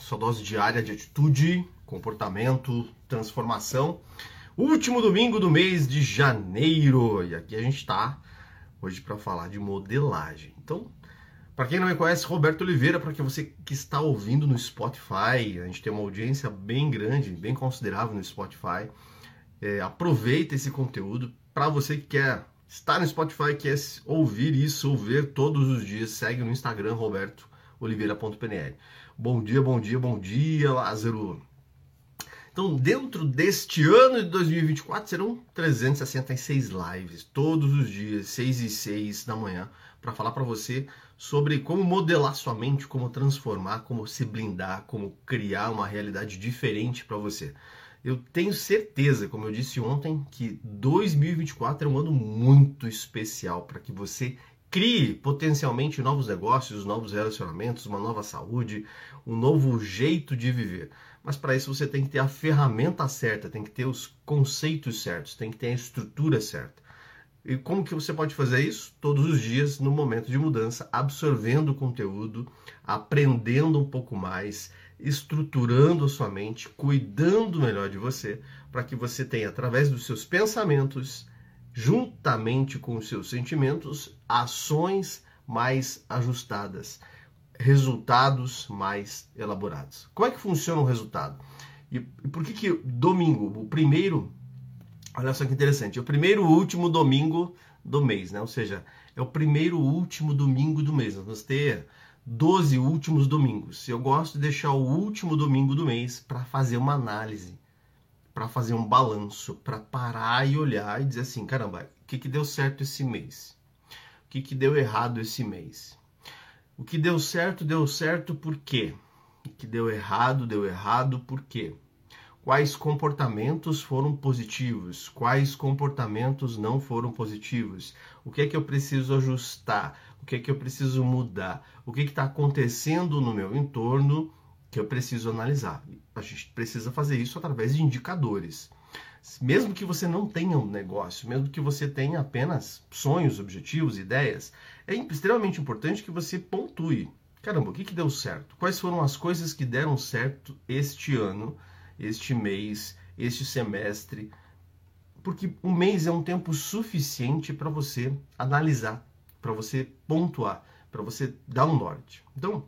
sua dose diária de atitude, comportamento, transformação. Último domingo do mês de janeiro e aqui a gente está hoje para falar de modelagem. Então, para quem não me conhece, Roberto Oliveira, para que você que está ouvindo no Spotify, a gente tem uma audiência bem grande, bem considerável no Spotify. É, aproveita esse conteúdo para você que quer estar no Spotify, quer ouvir isso, ouvir todos os dias, segue no Instagram Roberto oliveira.pnl. Bom dia, bom dia, bom dia, Lázaro. Então, dentro deste ano de 2024, serão 366 lives, todos os dias, 6 e 6 da manhã, para falar para você sobre como modelar sua mente, como transformar, como se blindar, como criar uma realidade diferente para você. Eu tenho certeza, como eu disse ontem, que 2024 é um ano muito especial para que você crie potencialmente novos negócios, novos relacionamentos, uma nova saúde, um novo jeito de viver. Mas para isso você tem que ter a ferramenta certa, tem que ter os conceitos certos, tem que ter a estrutura certa. E como que você pode fazer isso? Todos os dias, no momento de mudança, absorvendo conteúdo, aprendendo um pouco mais, estruturando a sua mente, cuidando melhor de você, para que você tenha, através dos seus pensamentos, juntamente com seus sentimentos, ações mais ajustadas, resultados mais elaborados. Como é que funciona o resultado? E, por que que domingo, o primeiro, olha só que interessante, é o primeiro último domingo do mês, né? Ou seja, é o primeiro último domingo do mês. Nós vamos ter 12 últimos domingos. Eu gosto de deixar o último domingo do mês para fazer uma análise para fazer um balanço, para parar e olhar e dizer assim, caramba, o que, que deu certo esse mês? O que, que deu errado esse mês? O que deu certo, deu certo por quê? O que deu errado, deu errado por quê? Quais comportamentos foram positivos? Quais comportamentos não foram positivos? O que é que eu preciso ajustar? O que é que eu preciso mudar? O que está acontecendo no meu entorno que eu preciso analisar. A gente precisa fazer isso através de indicadores. Mesmo que você não tenha um negócio, mesmo que você tenha apenas sonhos, objetivos, ideias, é extremamente importante que você pontue. Caramba, o que, que deu certo? Quais foram as coisas que deram certo este ano, este mês, este semestre? Porque um mês é um tempo suficiente para você analisar, para você pontuar, para você dar um norte. Então,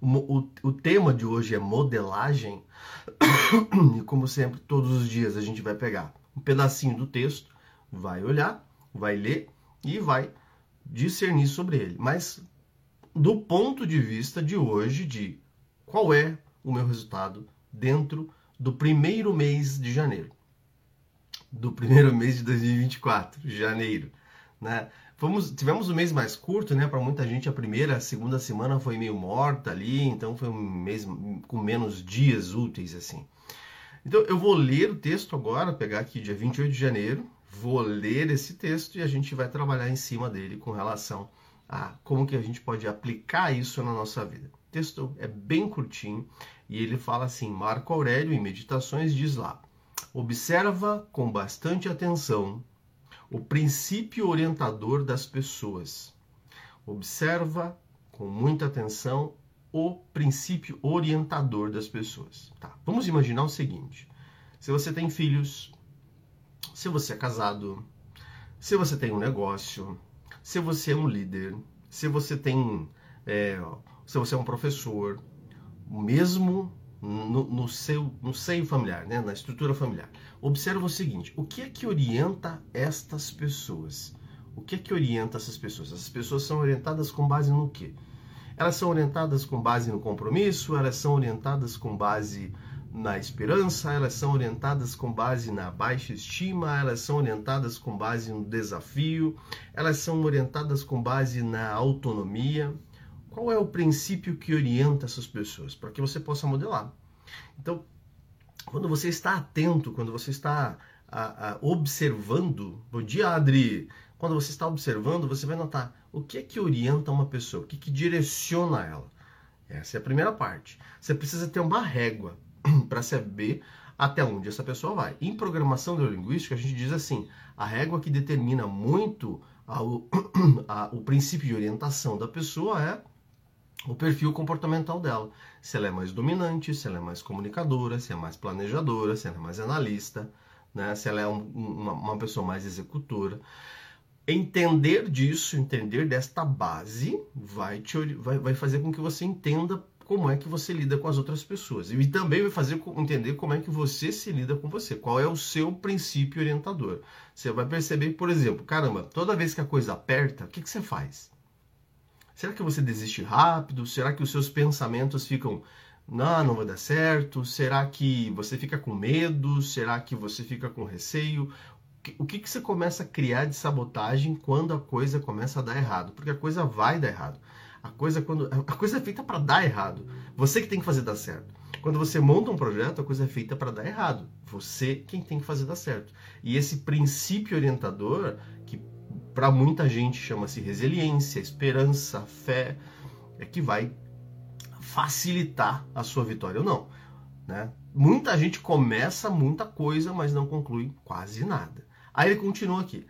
o, o, tema de hoje é modelagem. E como sempre, todos os dias a gente vai pegar um pedacinho do texto, vai olhar, vai ler e vai discernir sobre ele. Mas do ponto de vista de hoje, de qual é o meu resultado dentro do primeiro mês de janeiro. Do primeiro mês de 2024, janeiro. Né? Fomos, tivemos um mês mais curto, né? Para muita gente, a primeira, a segunda semana foi meio morta ali, então foi um mês com menos dias úteis, assim. Então, eu vou ler o texto agora, pegar aqui dia 28 de janeiro, vou ler esse texto e a gente vai trabalhar em cima dele com relação a como que a gente pode aplicar isso na nossa vida. O texto é bem curtinho e ele fala assim: Marco Aurélio, em Meditações, diz lá: observa com bastante atenção o princípio orientador das pessoas. Observa com muita atenção o princípio orientador das pessoas. Tá, vamos imaginar o seguinte: se você tem filhos, se você é casado, se você tem um negócio, se você é um líder, se você tem, é, se você é um professor, mesmo no, no, seu, no seio familiar, né? na estrutura familiar. Observa o seguinte: o que é que orienta estas pessoas? O que é que orienta essas pessoas? Essas pessoas são orientadas com base no quê? Elas são orientadas com base no compromisso, elas são orientadas com base na esperança, elas são orientadas com base na baixa estima, elas são orientadas com base no desafio, elas são orientadas com base na autonomia. Qual é o princípio que orienta essas pessoas? Para que você possa modelar. Então, quando você está atento, quando você está a, a, observando, bom dia Adri, quando você está observando, você vai notar o que é que orienta uma pessoa, o que, é que direciona ela. Essa é a primeira parte. Você precisa ter uma régua para saber até onde essa pessoa vai. Em programação neurolinguística, a gente diz assim: a régua que determina muito a, a, o princípio de orientação da pessoa é o perfil comportamental dela. Se ela é mais dominante, se ela é mais comunicadora, se é mais planejadora, se ela é mais analista, né? se ela é um, uma, uma pessoa mais executora. Entender disso, entender desta base, vai, te, vai, vai fazer com que você entenda como é que você lida com as outras pessoas. E também vai fazer entender como é que você se lida com você. Qual é o seu princípio orientador. Você vai perceber, por exemplo, caramba, toda vez que a coisa aperta, o que, que você faz? Será que você desiste rápido? Será que os seus pensamentos ficam, não, não vai dar certo? Será que você fica com medo? Será que você fica com receio? O que, que você começa a criar de sabotagem quando a coisa começa a dar errado? Porque a coisa vai dar errado. A coisa quando a coisa é feita para dar errado. Você que tem que fazer dar certo. Quando você monta um projeto, a coisa é feita para dar errado. Você quem tem que fazer dar certo. E esse princípio orientador que para muita gente chama-se resiliência, esperança, fé, é que vai facilitar a sua vitória ou não, né? Muita gente começa muita coisa, mas não conclui quase nada. Aí ele continua aqui.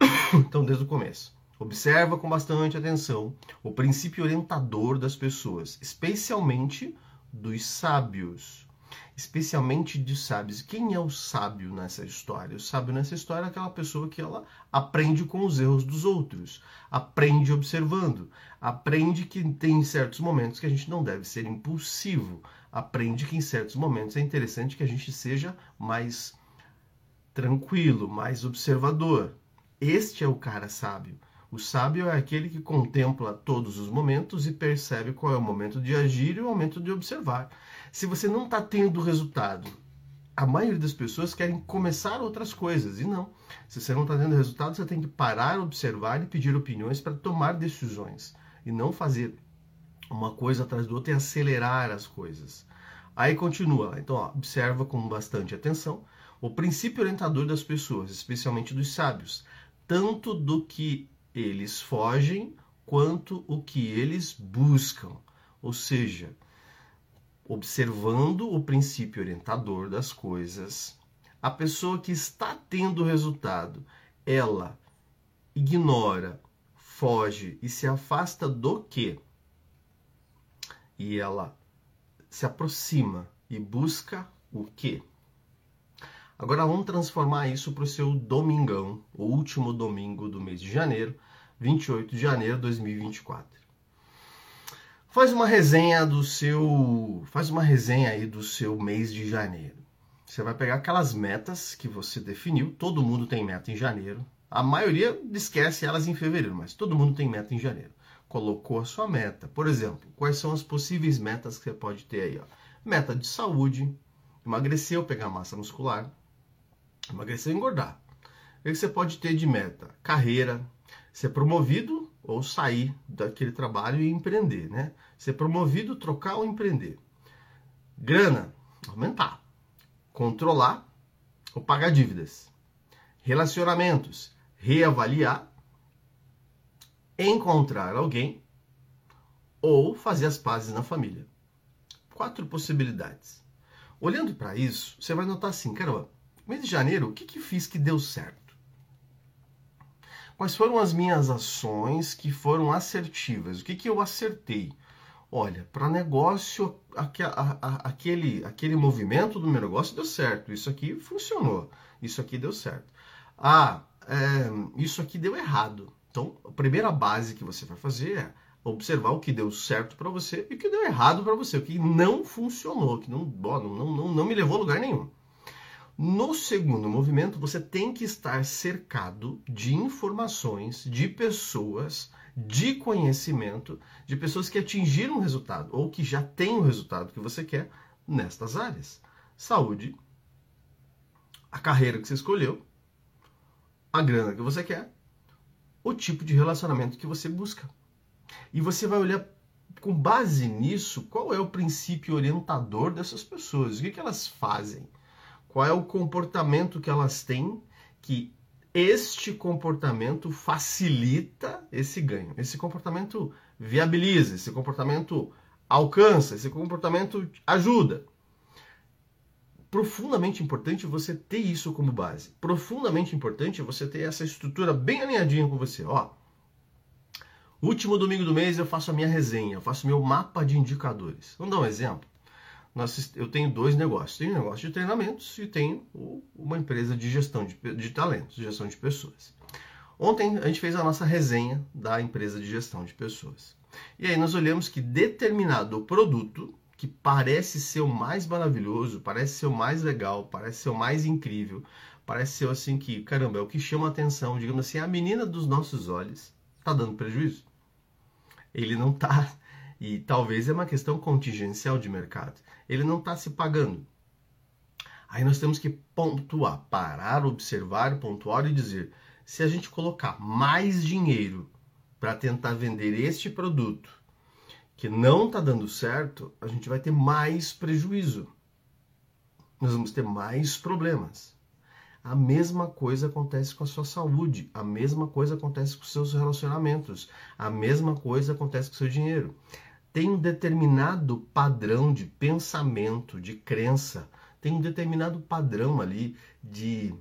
Então, desde o começo. Observa com bastante atenção o princípio orientador das pessoas, especialmente dos sábios. Especialmente de sábios. Quem é o sábio nessa história? O sábio nessa história é aquela pessoa que ela aprende com os erros dos outros, aprende observando, aprende que tem certos momentos que a gente não deve ser impulsivo, aprende que em certos momentos é interessante que a gente seja mais tranquilo, mais observador. Este é o cara sábio. O sábio é aquele que contempla todos os momentos e percebe qual é o momento de agir e o momento de observar. Se você não está tendo resultado, a maioria das pessoas querem começar outras coisas e não. Se você não está tendo resultado, você tem que parar, observar e pedir opiniões para tomar decisões e não fazer uma coisa atrás do outro e acelerar as coisas. Aí continua, então ó, observa com bastante atenção o princípio orientador das pessoas, especialmente dos sábios, tanto do que eles fogem quanto o que eles buscam. Ou seja, observando o princípio orientador das coisas, a pessoa que está tendo resultado, ela ignora, foge e se afasta do que? E ela se aproxima e busca o que? Agora vamos transformar isso para o seu domingão, o último domingo do mês de janeiro, 28 de janeiro de 2024. Faz uma resenha do seu, faz uma resenha aí do seu mês de janeiro. Você vai pegar aquelas metas que você definiu, todo mundo tem meta em janeiro. A maioria esquece elas em fevereiro, mas todo mundo tem meta em janeiro. Colocou a sua meta. Por exemplo, quais são as possíveis metas que você pode ter aí? Ó? Meta de saúde, emagrecer ou pegar massa muscular, Emagrecer ou engordar. O que você pode ter de meta? Carreira, ser promovido ou sair daquele trabalho e empreender, né? Ser promovido, trocar ou empreender. Grana, aumentar. Controlar ou pagar dívidas. Relacionamentos, reavaliar. Encontrar alguém ou fazer as pazes na família. Quatro possibilidades. Olhando para isso, você vai notar assim, caramba, mês de janeiro, o que, que fiz que deu certo? Quais foram as minhas ações que foram assertivas? O que, que eu acertei? Olha, para negócio, aquele, aquele movimento do meu negócio deu certo. Isso aqui funcionou. Isso aqui deu certo. Ah, é, isso aqui deu errado. Então, a primeira base que você vai fazer é observar o que deu certo para você e o que deu errado para você, o que não funcionou, que não, não, não, não me levou a lugar nenhum. No segundo movimento, você tem que estar cercado de informações, de pessoas, de conhecimento, de pessoas que atingiram o resultado ou que já têm o resultado que você quer nestas áreas: saúde, a carreira que você escolheu, a grana que você quer, o tipo de relacionamento que você busca. E você vai olhar com base nisso qual é o princípio orientador dessas pessoas, o que, que elas fazem qual é o comportamento que elas têm que este comportamento facilita esse ganho. Esse comportamento viabiliza, esse comportamento alcança, esse comportamento ajuda. Profundamente importante você ter isso como base. Profundamente importante você ter essa estrutura bem alinhadinha com você. Ó, Último domingo do mês eu faço a minha resenha, eu faço meu mapa de indicadores. Vamos dar um exemplo? Nós, eu tenho dois negócios. Tenho um negócio de treinamentos e tenho uma empresa de gestão de, de talentos, gestão de pessoas. Ontem a gente fez a nossa resenha da empresa de gestão de pessoas. E aí nós olhamos que determinado produto, que parece ser o mais maravilhoso, parece ser o mais legal, parece ser o mais incrível, parece ser assim que, caramba, é o que chama a atenção, digamos assim, a menina dos nossos olhos, está dando prejuízo. Ele não está, e talvez é uma questão contingencial de mercado, ele não está se pagando. Aí nós temos que pontuar, parar, observar, pontuar e dizer: se a gente colocar mais dinheiro para tentar vender este produto que não está dando certo, a gente vai ter mais prejuízo. Nós vamos ter mais problemas. A mesma coisa acontece com a sua saúde, a mesma coisa acontece com os seus relacionamentos, a mesma coisa acontece com o seu dinheiro. Tem um determinado padrão de pensamento, de crença, tem um determinado padrão ali de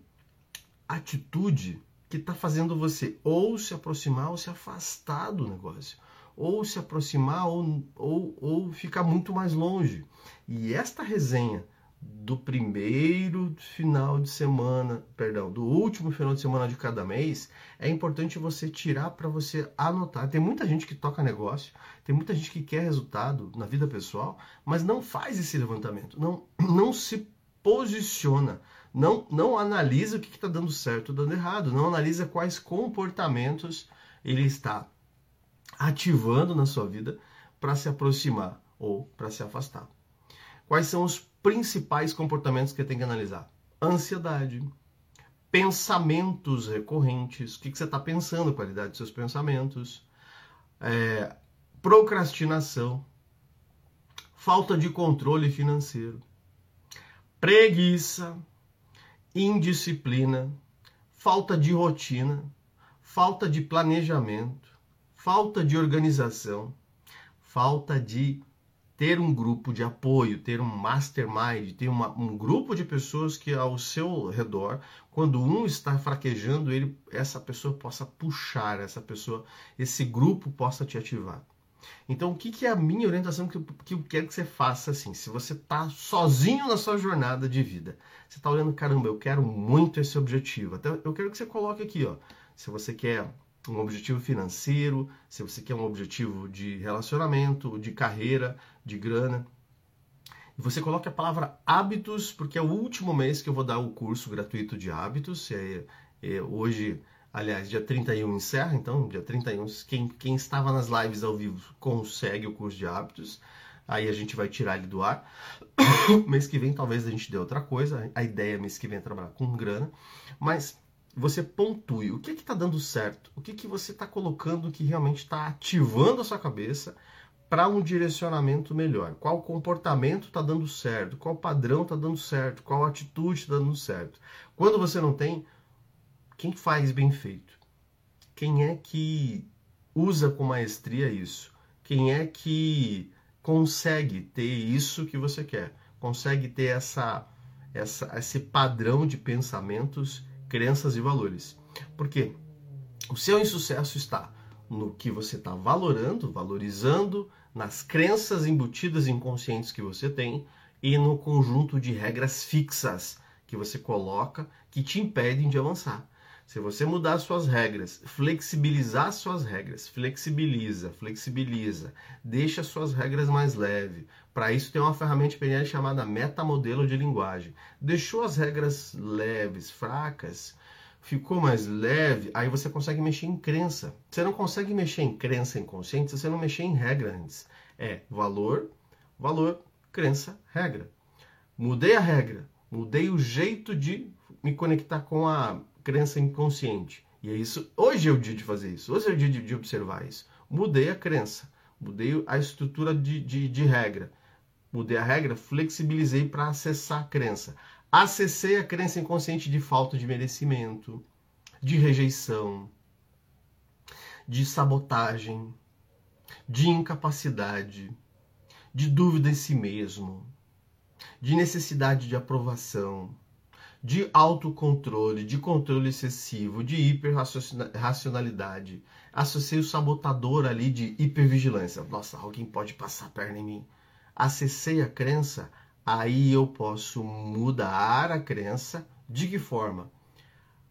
atitude que está fazendo você ou se aproximar ou se afastar do negócio, ou se aproximar ou, ou, ou ficar muito mais longe. E esta resenha do primeiro final de semana, perdão, do último final de semana de cada mês, é importante você tirar para você anotar. Tem muita gente que toca negócio, tem muita gente que quer resultado na vida pessoal, mas não faz esse levantamento, não, não se posiciona não, não analisa o que está dando certo ou dando errado, não analisa quais comportamentos ele está ativando na sua vida para se aproximar ou para se afastar. Quais são os principais comportamentos que tem que analisar? Ansiedade, pensamentos recorrentes, o que, que você está pensando, a qualidade dos seus pensamentos, é, procrastinação, falta de controle financeiro, preguiça, indisciplina, falta de rotina, falta de planejamento, falta de organização, falta de ter um grupo de apoio, ter um mastermind, ter uma, um grupo de pessoas que ao seu redor, quando um está fraquejando, ele, essa pessoa possa puxar, essa pessoa, esse grupo possa te ativar. Então, o que, que é a minha orientação que eu, que eu quero que você faça assim? Se você está sozinho na sua jornada de vida, você está olhando, caramba, eu quero muito esse objetivo. Até eu quero que você coloque aqui, ó. Se você quer um objetivo financeiro, se você quer um objetivo de relacionamento, de carreira, de grana. Você coloque a palavra hábitos, porque é o último mês que eu vou dar o curso gratuito de hábitos. É, é, hoje Aliás, dia 31 encerra, então, dia 31, quem, quem estava nas lives ao vivo consegue o curso de hábitos. Aí a gente vai tirar ele do ar. mês que vem talvez a gente dê outra coisa. A ideia é mês que vem é trabalhar com grana. Mas você pontue o que está dando certo, o que, que você está colocando que realmente está ativando a sua cabeça para um direcionamento melhor. Qual comportamento está dando certo, qual padrão está dando certo, qual atitude está dando certo. Quando você não tem, quem faz bem feito? Quem é que usa com maestria isso? Quem é que consegue ter isso que você quer? Consegue ter essa, essa esse padrão de pensamentos, crenças e valores? Porque o seu insucesso está no que você está valorando, valorizando, nas crenças embutidas inconscientes que você tem e no conjunto de regras fixas que você coloca que te impedem de avançar. Se você mudar suas regras, flexibilizar suas regras, flexibiliza, flexibiliza, deixa suas regras mais leve. Para isso tem uma ferramenta PNL chamada metamodelo de linguagem. Deixou as regras leves, fracas, ficou mais leve, aí você consegue mexer em crença. Você não consegue mexer em crença inconsciente se você não mexer em regra antes. É valor, valor, crença, regra. Mudei a regra, mudei o jeito de me conectar com a crença inconsciente. E é isso. Hoje é o dia de fazer isso. Hoje é o dia de, de observar isso. Mudei a crença. Mudei a estrutura de, de, de regra. Mudei a regra, flexibilizei para acessar a crença. Acessei a crença inconsciente de falta de merecimento, de rejeição, de sabotagem, de incapacidade, de dúvida em si mesmo, de necessidade de aprovação, de autocontrole, de controle excessivo, de hiperracionalidade. Associei o sabotador ali de hipervigilância. Nossa, alguém pode passar a perna em mim. Acessei a crença, aí eu posso mudar a crença. De que forma?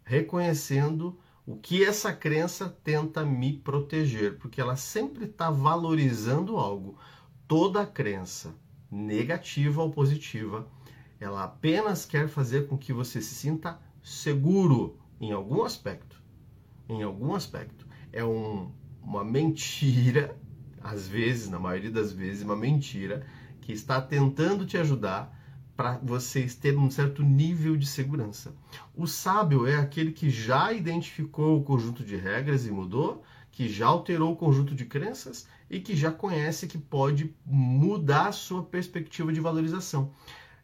Reconhecendo o que essa crença tenta me proteger, porque ela sempre está valorizando algo. Toda crença, negativa ou positiva, ela apenas quer fazer com que você se sinta seguro em algum aspecto. Em algum aspecto. É um, uma mentira, às vezes, na maioria das vezes, uma mentira que está tentando te ajudar para vocês terem um certo nível de segurança. O sábio é aquele que já identificou o conjunto de regras e mudou, que já alterou o conjunto de crenças e que já conhece que pode mudar a sua perspectiva de valorização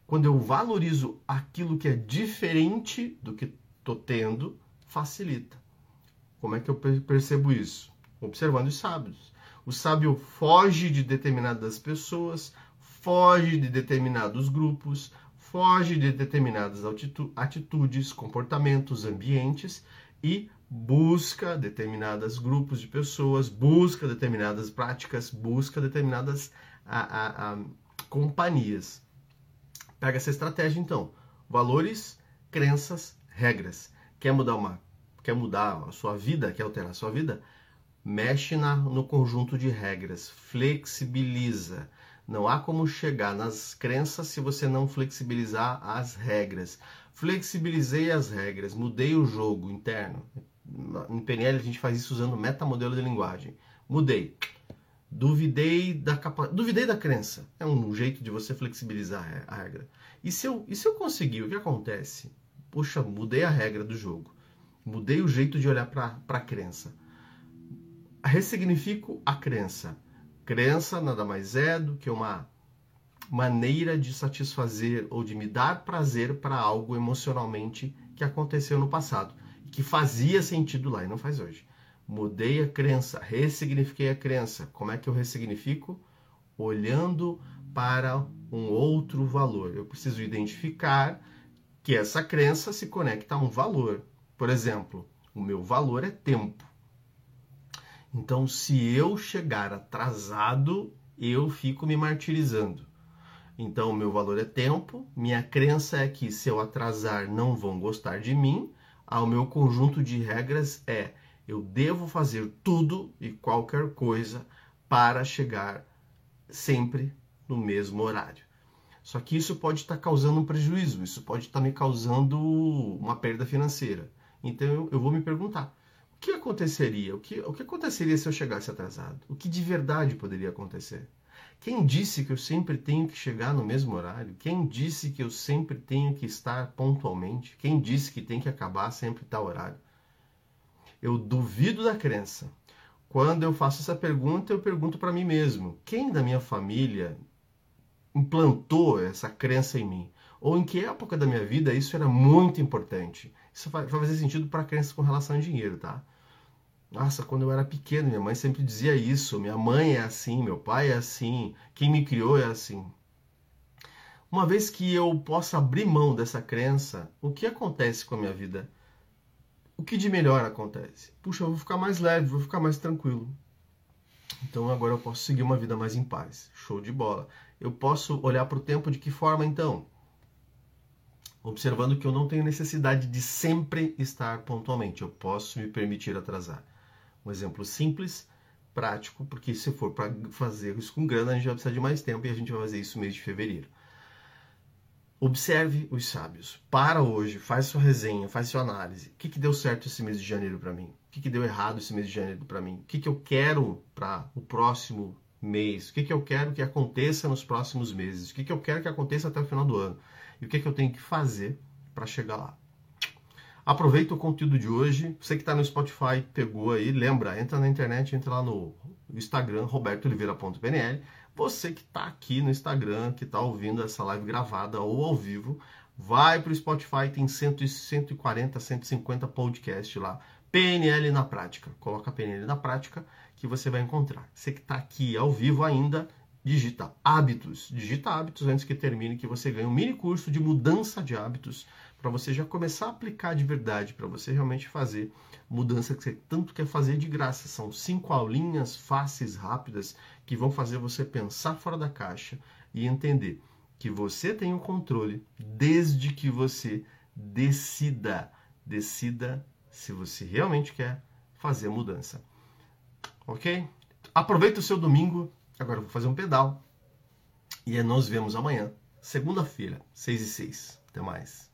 quando eu valorizo aquilo que é diferente do que estou tendo, facilita. Como é que eu percebo isso? Observando os sábios. O sábio foge de determinadas pessoas, foge de determinados grupos, foge de determinadas atitudes, comportamentos, ambientes e busca determinados grupos de pessoas, busca determinadas práticas, busca determinadas a, a, a, companhias. Pega essa estratégia então. Valores, crenças, regras. Quer mudar uma, quer mudar a sua vida, quer alterar a sua vida? Mexe na, no conjunto de regras, flexibiliza. Não há como chegar nas crenças se você não flexibilizar as regras. Flexibilizei as regras, mudei o jogo interno. Em PNL a gente faz isso usando metamodelo de linguagem. Mudei Duvidei da capa... duvidei da crença. É um jeito de você flexibilizar a regra. E se eu, e se eu conseguir, o que acontece? Poxa, mudei a regra do jogo. Mudei o jeito de olhar para a crença. Ressignifico a crença. Crença nada mais é do que uma maneira de satisfazer ou de me dar prazer para algo emocionalmente que aconteceu no passado, que fazia sentido lá e não faz hoje. Mudei a crença, ressignifiquei a crença. Como é que eu ressignifico? Olhando para um outro valor. Eu preciso identificar que essa crença se conecta a um valor. Por exemplo, o meu valor é tempo. Então, se eu chegar atrasado, eu fico me martirizando. Então, o meu valor é tempo, minha crença é que se eu atrasar não vão gostar de mim, o meu conjunto de regras é eu devo fazer tudo e qualquer coisa para chegar sempre no mesmo horário. Só que isso pode estar causando um prejuízo, isso pode estar me causando uma perda financeira. Então eu vou me perguntar: o que aconteceria? O que, o que aconteceria se eu chegasse atrasado? O que de verdade poderia acontecer? Quem disse que eu sempre tenho que chegar no mesmo horário? Quem disse que eu sempre tenho que estar pontualmente? Quem disse que tem que acabar sempre tal horário? Eu duvido da crença. Quando eu faço essa pergunta, eu pergunto para mim mesmo: quem da minha família implantou essa crença em mim? Ou em que época da minha vida isso era muito importante? Isso vai fazer sentido para crenças com relação a dinheiro, tá? Nossa, quando eu era pequeno, minha mãe sempre dizia isso. Minha mãe é assim, meu pai é assim, quem me criou é assim. Uma vez que eu possa abrir mão dessa crença, o que acontece com a minha vida? O que de melhor acontece? Puxa, eu vou ficar mais leve, vou ficar mais tranquilo. Então agora eu posso seguir uma vida mais em paz. Show de bola. Eu posso olhar para o tempo de que forma então? Observando que eu não tenho necessidade de sempre estar pontualmente. Eu posso me permitir atrasar. Um exemplo simples, prático, porque se for para fazer isso com grana, a gente vai precisar de mais tempo e a gente vai fazer isso no mês de fevereiro. Observe os sábios. Para hoje, faz sua resenha, faz sua análise. O que, que deu certo esse mês de janeiro para mim? O que, que deu errado esse mês de janeiro para mim? O que, que eu quero para o próximo mês? O que, que eu quero que aconteça nos próximos meses? O que, que eu quero que aconteça até o final do ano? E o que, que eu tenho que fazer para chegar lá? Aproveita o conteúdo de hoje. Você que está no Spotify, pegou aí, lembra, entra na internet, entra lá no Instagram, robertooliveira.pnl você que está aqui no Instagram, que está ouvindo essa live gravada ou ao vivo, vai para o Spotify, tem 100, 140, 150 podcasts lá. PNL na prática. Coloca PNL na prática que você vai encontrar. Você que está aqui ao vivo ainda, digita hábitos. Digita hábitos antes que termine, que você ganhe um mini curso de mudança de hábitos para você já começar a aplicar de verdade, para você realmente fazer mudança que você tanto quer fazer de graça. São cinco aulinhas fáceis, rápidas, que vão fazer você pensar fora da caixa e entender que você tem o controle desde que você decida, decida se você realmente quer fazer a mudança. Ok? Aproveita o seu domingo. Agora eu vou fazer um pedal. E nós vemos amanhã, segunda-feira, 6 e 6. Até mais.